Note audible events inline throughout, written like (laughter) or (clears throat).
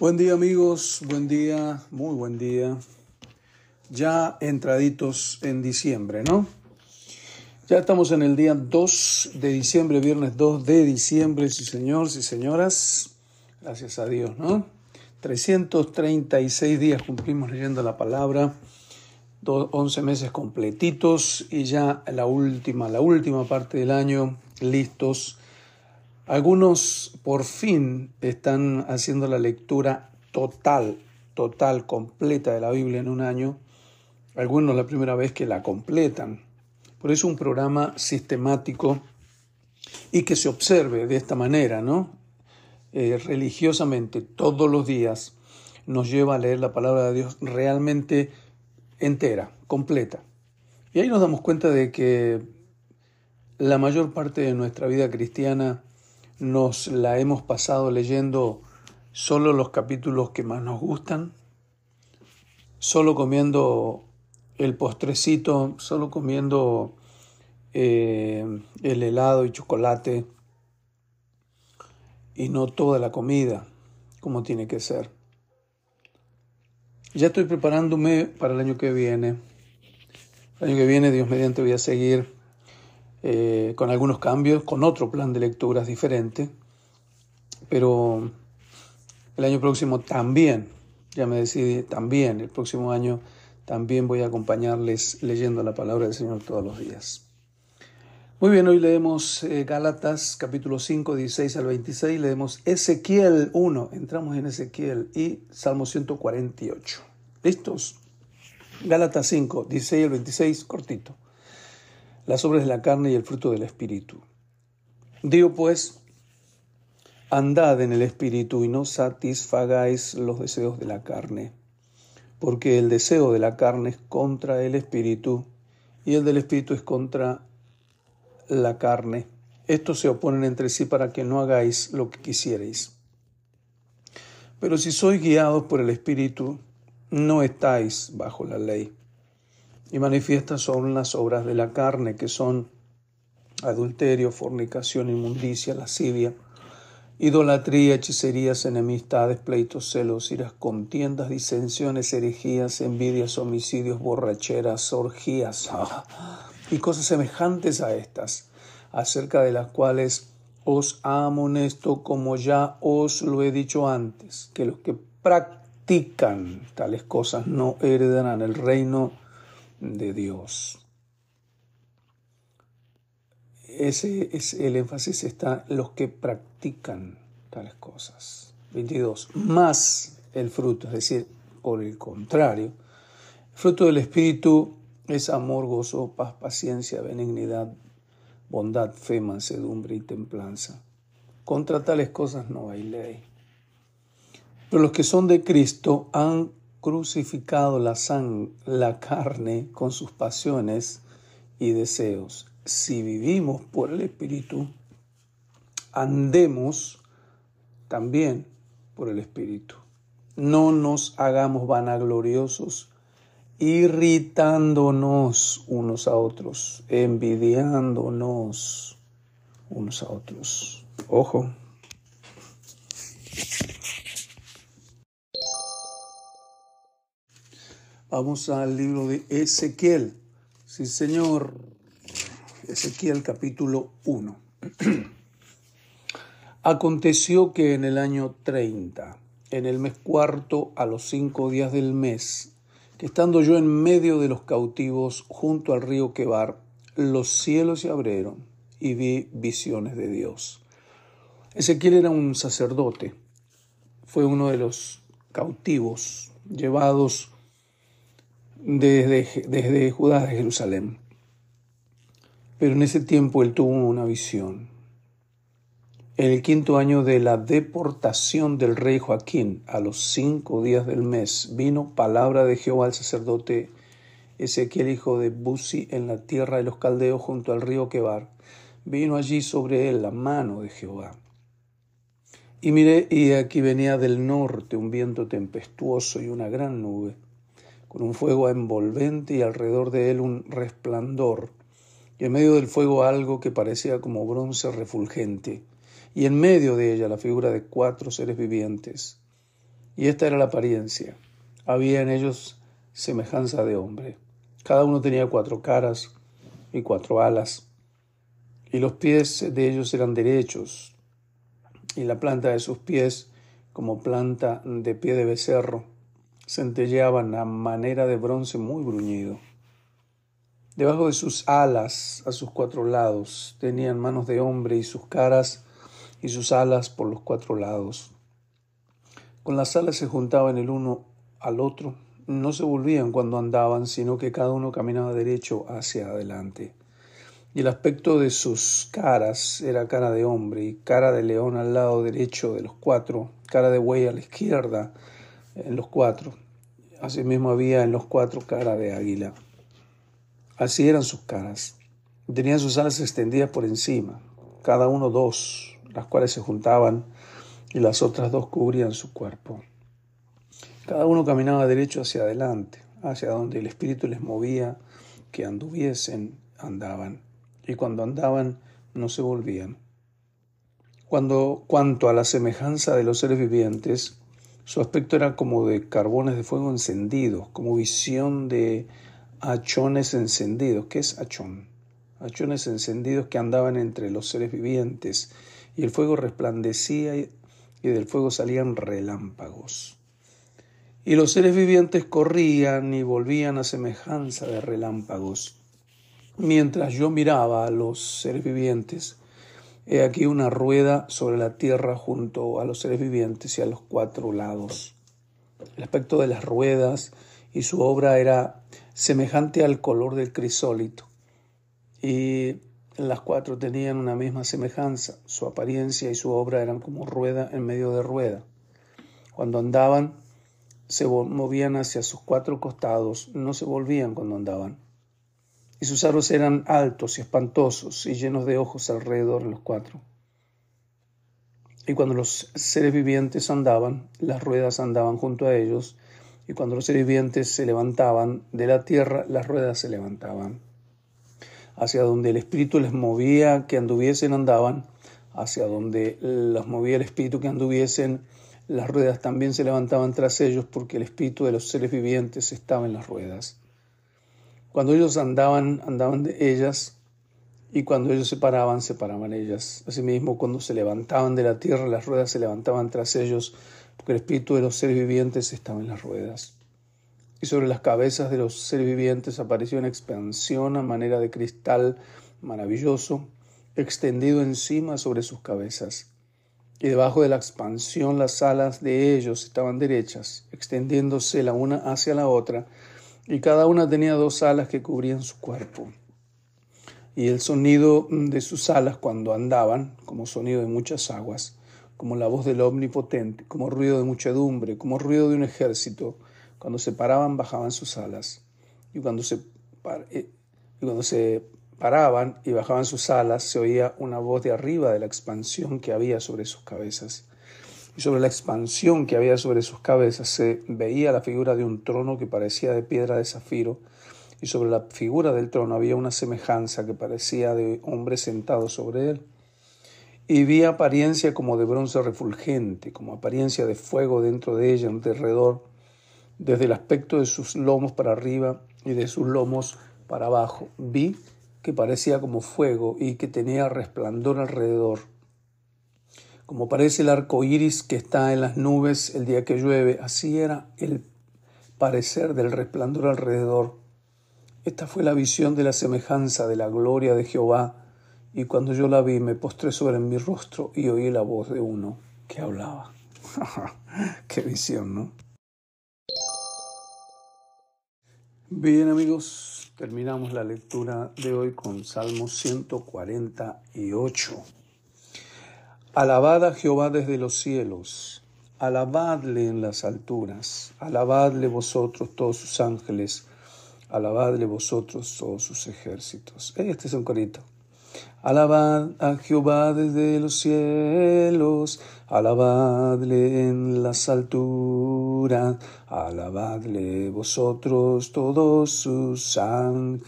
Buen día amigos, buen día, muy buen día. Ya entraditos en diciembre, ¿no? Ya estamos en el día 2 de diciembre, viernes 2 de diciembre, sí señores y señoras. Gracias a Dios, ¿no? 336 días cumplimos leyendo la palabra, 11 meses completitos y ya la última, la última parte del año listos algunos por fin están haciendo la lectura total, total, completa de la Biblia en un año. Algunos la primera vez que la completan. Por eso un programa sistemático y que se observe de esta manera, ¿no? Eh, religiosamente, todos los días, nos lleva a leer la palabra de Dios realmente entera, completa. Y ahí nos damos cuenta de que la mayor parte de nuestra vida cristiana nos la hemos pasado leyendo solo los capítulos que más nos gustan, solo comiendo el postrecito, solo comiendo eh, el helado y chocolate y no toda la comida como tiene que ser. Ya estoy preparándome para el año que viene. El año que viene, Dios mediante, voy a seguir eh, con algunos cambios, con otro plan de lecturas diferente, pero el año próximo también, ya me decidí, también, el próximo año también voy a acompañarles leyendo la palabra del Señor todos los días. Muy bien, hoy leemos eh, Gálatas capítulo 5, 16 al 26, leemos Ezequiel 1, entramos en Ezequiel y Salmo 148. ¿Listos? Gálatas 5, 16 al 26, cortito las obras de la carne y el fruto del Espíritu. Digo pues, andad en el Espíritu y no satisfagáis los deseos de la carne, porque el deseo de la carne es contra el Espíritu y el del Espíritu es contra la carne. Estos se oponen entre sí para que no hagáis lo que quisierais. Pero si sois guiados por el Espíritu, no estáis bajo la ley y manifiestas son las obras de la carne, que son adulterio, fornicación, inmundicia, lascivia, idolatría, hechicerías, enemistades, pleitos, celos, iras, contiendas, disensiones, herejías, envidias, homicidios, borracheras, orgías (laughs) y cosas semejantes a estas, acerca de las cuales os amonesto como ya os lo he dicho antes, que los que practican tales cosas no heredarán el reino de Dios. Ese es el énfasis está los que practican tales cosas. 22. Más el fruto, es decir, por el contrario, el fruto del Espíritu es amor, gozo, paz, paciencia, benignidad, bondad, fe, mansedumbre y templanza. Contra tales cosas no hay ley. Pero los que son de Cristo han crucificado la, la carne con sus pasiones y deseos. Si vivimos por el Espíritu, andemos también por el Espíritu. No nos hagamos vanagloriosos, irritándonos unos a otros, envidiándonos unos a otros. Ojo. Vamos al libro de Ezequiel. Sí, Señor. Ezequiel capítulo 1. (clears throat) Aconteció que en el año 30, en el mes cuarto, a los cinco días del mes, que estando yo en medio de los cautivos junto al río Quebar, los cielos se abrieron y vi visiones de Dios. Ezequiel era un sacerdote, fue uno de los cautivos llevados desde, desde Judá de Jerusalén. Pero en ese tiempo él tuvo una visión. En el quinto año de la deportación del rey Joaquín, a los cinco días del mes, vino palabra de Jehová al sacerdote Ezequiel, hijo de Buzi, en la tierra de los caldeos junto al río Quebar. Vino allí sobre él la mano de Jehová. Y miré, y aquí venía del norte un viento tempestuoso y una gran nube con un fuego envolvente y alrededor de él un resplandor, y en medio del fuego algo que parecía como bronce refulgente, y en medio de ella la figura de cuatro seres vivientes. Y esta era la apariencia. Había en ellos semejanza de hombre. Cada uno tenía cuatro caras y cuatro alas, y los pies de ellos eran derechos, y la planta de sus pies como planta de pie de becerro, centelleaban a manera de bronce muy bruñido. Debajo de sus alas, a sus cuatro lados, tenían manos de hombre y sus caras y sus alas por los cuatro lados. Con las alas se juntaban el uno al otro no se volvían cuando andaban, sino que cada uno caminaba derecho hacia adelante. Y el aspecto de sus caras era cara de hombre y cara de león al lado derecho de los cuatro, cara de buey a la izquierda en los cuatro. Asimismo había en los cuatro cara de águila. Así eran sus caras. Tenían sus alas extendidas por encima, cada uno dos, las cuales se juntaban y las otras dos cubrían su cuerpo. Cada uno caminaba derecho hacia adelante, hacia donde el Espíritu les movía que anduviesen, andaban, y cuando andaban no se volvían. Cuando, cuanto a la semejanza de los seres vivientes, su aspecto era como de carbones de fuego encendidos, como visión de achones encendidos. ¿Qué es achón? Achones encendidos que andaban entre los seres vivientes, y el fuego resplandecía y del fuego salían relámpagos. Y los seres vivientes corrían y volvían a semejanza de relámpagos. Mientras yo miraba a los seres vivientes, he aquí una rueda sobre la tierra junto a los seres vivientes y a los cuatro lados. El aspecto de las ruedas y su obra era semejante al color del crisólito. Y las cuatro tenían una misma semejanza. Su apariencia y su obra eran como rueda en medio de rueda. Cuando andaban, se movían hacia sus cuatro costados, no se volvían cuando andaban. Y sus aros eran altos y espantosos y llenos de ojos alrededor de los cuatro. Y cuando los seres vivientes andaban, las ruedas andaban junto a ellos, y cuando los seres vivientes se levantaban de la tierra, las ruedas se levantaban. Hacia donde el Espíritu les movía que anduviesen, andaban, hacia donde los movía el Espíritu que anduviesen, las ruedas también se levantaban tras ellos porque el espíritu de los seres vivientes estaba en las ruedas. Cuando ellos andaban, andaban de ellas, y cuando ellos se paraban, se paraban ellas. Asimismo, cuando se levantaban de la tierra, las ruedas se levantaban tras ellos, porque el espíritu de los seres vivientes estaba en las ruedas. Y sobre las cabezas de los seres vivientes apareció una expansión a manera de cristal maravilloso, extendido encima sobre sus cabezas y debajo de la expansión las alas de ellos estaban derechas, extendiéndose la una hacia la otra, y cada una tenía dos alas que cubrían su cuerpo. Y el sonido de sus alas cuando andaban, como sonido de muchas aguas, como la voz del Omnipotente, como ruido de muchedumbre, como ruido de un ejército, cuando se paraban bajaban sus alas, y cuando se, eh, cuando se paraban y bajaban sus alas, se oía una voz de arriba de la expansión que había sobre sus cabezas. Y sobre la expansión que había sobre sus cabezas se veía la figura de un trono que parecía de piedra de zafiro, y sobre la figura del trono había una semejanza que parecía de hombre sentado sobre él. Y vi apariencia como de bronce refulgente, como apariencia de fuego dentro de ella, alrededor, desde el aspecto de sus lomos para arriba y de sus lomos para abajo. Vi que parecía como fuego y que tenía resplandor alrededor. Como parece el arco iris que está en las nubes el día que llueve, así era el parecer del resplandor alrededor. Esta fue la visión de la semejanza de la gloria de Jehová, y cuando yo la vi me postré sobre mi rostro y oí la voz de uno que hablaba. (laughs) Qué visión, ¿no? Bien amigos, Terminamos la lectura de hoy con Salmo 148. Alabad a Jehová desde los cielos, alabadle en las alturas, alabadle vosotros todos sus ángeles, alabadle vosotros todos sus ejércitos. Este es un corito. Alabad a Jehová desde los cielos, alabadle en las alturas, alabadle vosotros todos sus ángeles,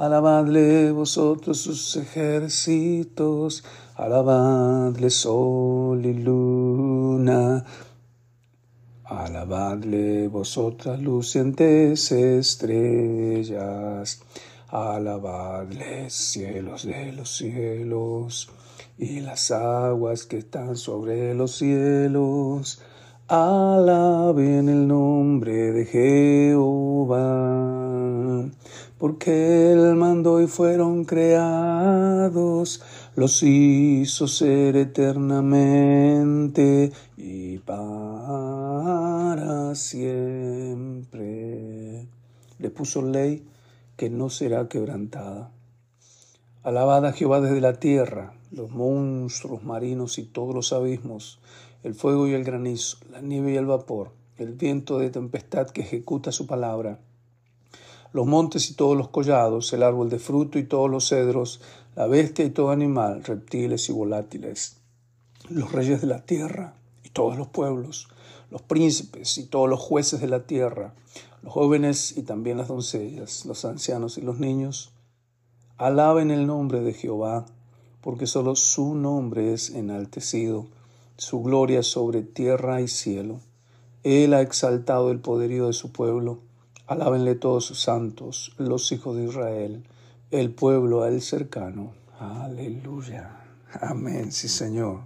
alabadle vosotros sus ejércitos, alabadle sol y luna, Alabadle vosotras lucientes estrellas, alabadle cielos de los cielos y las aguas que están sobre los cielos. Alaben el nombre de Jehová, porque Él mandó y fueron creados, los hizo ser eternamente y para siempre. Le puso ley que no será quebrantada. Alabad a Jehová desde la tierra, los monstruos marinos y todos los abismos, el fuego y el granizo, la nieve y el vapor, el viento de tempestad que ejecuta su palabra, los montes y todos los collados, el árbol de fruto y todos los cedros, la bestia y todo animal, reptiles y volátiles, los reyes de la tierra y todos los pueblos, los príncipes y todos los jueces de la tierra, los jóvenes y también las doncellas, los ancianos y los niños, alaben el nombre de Jehová, porque solo su nombre es enaltecido, su gloria sobre tierra y cielo. Él ha exaltado el poderío de su pueblo. Alábenle todos sus santos, los hijos de Israel, el pueblo a él cercano. Aleluya. Amén, sí Señor.